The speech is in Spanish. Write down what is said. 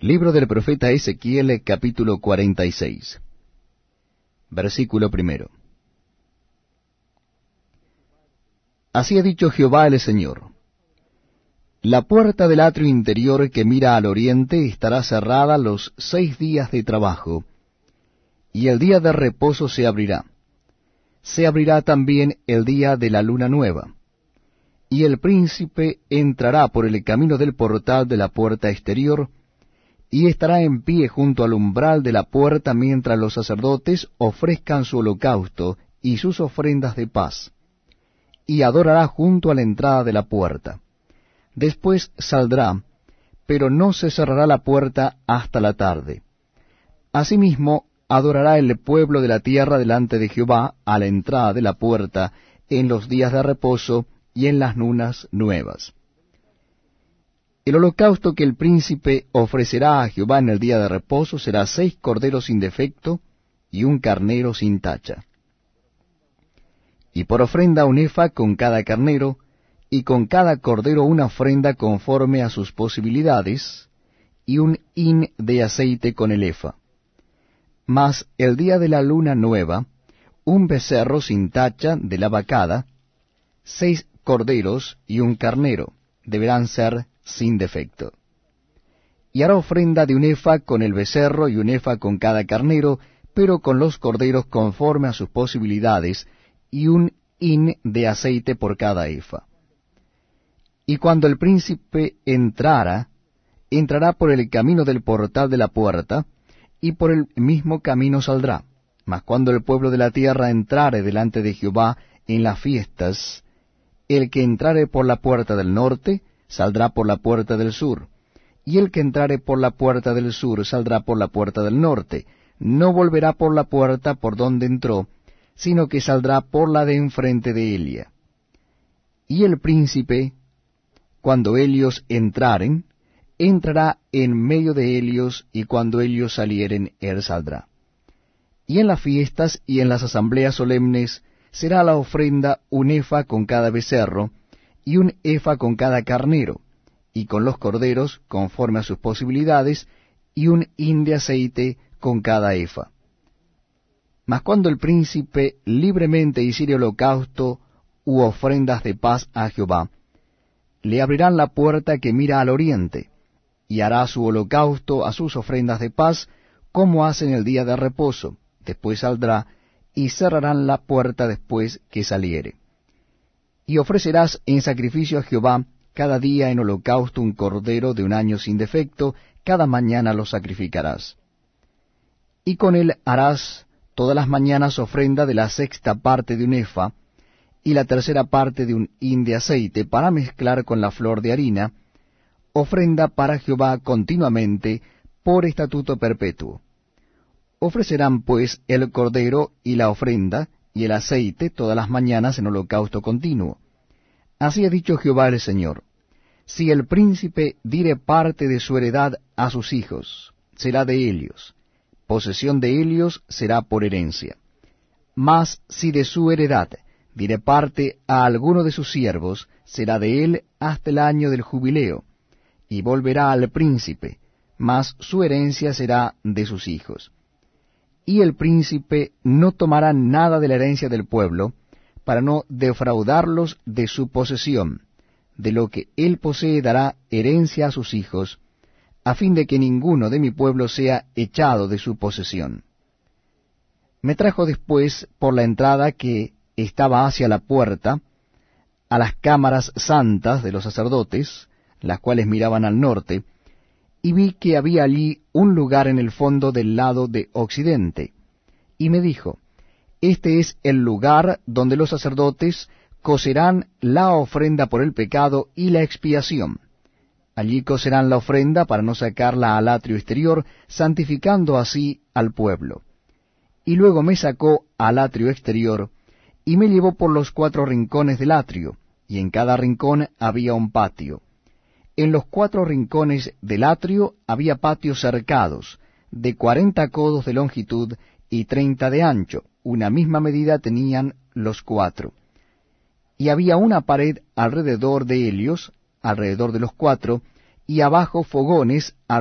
Libro del profeta Ezequiel capítulo 46 Versículo primero Así ha dicho Jehová el Señor. La puerta del atrio interior que mira al oriente estará cerrada los seis días de trabajo, y el día de reposo se abrirá. Se abrirá también el día de la luna nueva. Y el príncipe entrará por el camino del portal de la puerta exterior, y estará en pie junto al umbral de la puerta mientras los sacerdotes ofrezcan su holocausto y sus ofrendas de paz, y adorará junto a la entrada de la puerta. Después saldrá, pero no se cerrará la puerta hasta la tarde. Asimismo, adorará el pueblo de la tierra delante de Jehová a la entrada de la puerta en los días de reposo y en las lunas nuevas. El holocausto que el príncipe ofrecerá a Jehová en el día de reposo será seis corderos sin defecto y un carnero sin tacha. Y por ofrenda un efa con cada carnero, y con cada cordero una ofrenda conforme a sus posibilidades, y un hin de aceite con el efa. Mas el día de la luna nueva, un becerro sin tacha de la vacada, seis corderos y un carnero, deberán ser sin defecto. Y hará ofrenda de un efa con el becerro y un efa con cada carnero, pero con los corderos conforme a sus posibilidades, y un hin de aceite por cada efa. Y cuando el príncipe entrara, entrará por el camino del portal de la puerta, y por el mismo camino saldrá. Mas cuando el pueblo de la tierra entrare delante de Jehová en las fiestas, el que entrare por la puerta del norte, saldrá por la puerta del sur, y el que entrare por la puerta del sur saldrá por la puerta del norte, no volverá por la puerta por donde entró, sino que saldrá por la de enfrente de Elia. Y el príncipe, cuando ellos entraren, entrará en medio de ellos, y cuando ellos salieren, él saldrá. Y en las fiestas y en las asambleas solemnes será la ofrenda un efa con cada becerro, y un efa con cada carnero, y con los corderos, conforme a sus posibilidades, y un hin de aceite con cada efa. Mas cuando el príncipe libremente hiciere holocausto u ofrendas de paz a Jehová, le abrirán la puerta que mira al oriente, y hará su holocausto a sus ofrendas de paz, como hacen el día de reposo, después saldrá, y cerrarán la puerta después que saliere y ofrecerás en sacrificio a Jehová cada día en holocausto un cordero de un año sin defecto, cada mañana lo sacrificarás. Y con él harás todas las mañanas ofrenda de la sexta parte de un efa, y la tercera parte de un hin de aceite, para mezclar con la flor de harina, ofrenda para Jehová continuamente, por estatuto perpetuo. Ofrecerán pues el cordero y la ofrenda, y el aceite todas las mañanas en holocausto continuo. Así ha dicho Jehová el Señor. Si el príncipe dire parte de su heredad a sus hijos, será de ellos. Posesión de ellos será por herencia. Mas si de su heredad dire parte a alguno de sus siervos, será de él hasta el año del jubileo, y volverá al príncipe, mas su herencia será de sus hijos y el príncipe no tomará nada de la herencia del pueblo, para no defraudarlos de su posesión. De lo que él posee dará herencia a sus hijos, a fin de que ninguno de mi pueblo sea echado de su posesión. Me trajo después por la entrada que estaba hacia la puerta, a las cámaras santas de los sacerdotes, las cuales miraban al norte, y vi que había allí un lugar en el fondo del lado de occidente, y me dijo, Este es el lugar donde los sacerdotes cocerán la ofrenda por el pecado y la expiación. Allí cocerán la ofrenda para no sacarla al atrio exterior, santificando así al pueblo. Y luego me sacó al atrio exterior, y me llevó por los cuatro rincones del atrio, y en cada rincón había un patio en los cuatro rincones del atrio había patios cercados, de cuarenta codos de longitud y treinta de ancho, una misma medida tenían los cuatro. Y había una pared alrededor de ellos, alrededor de los cuatro, y abajo fogones